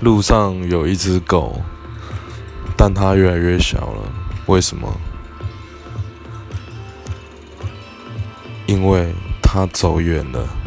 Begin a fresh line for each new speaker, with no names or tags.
路上有一只狗但它越来越小了。为什么？因为它走远了。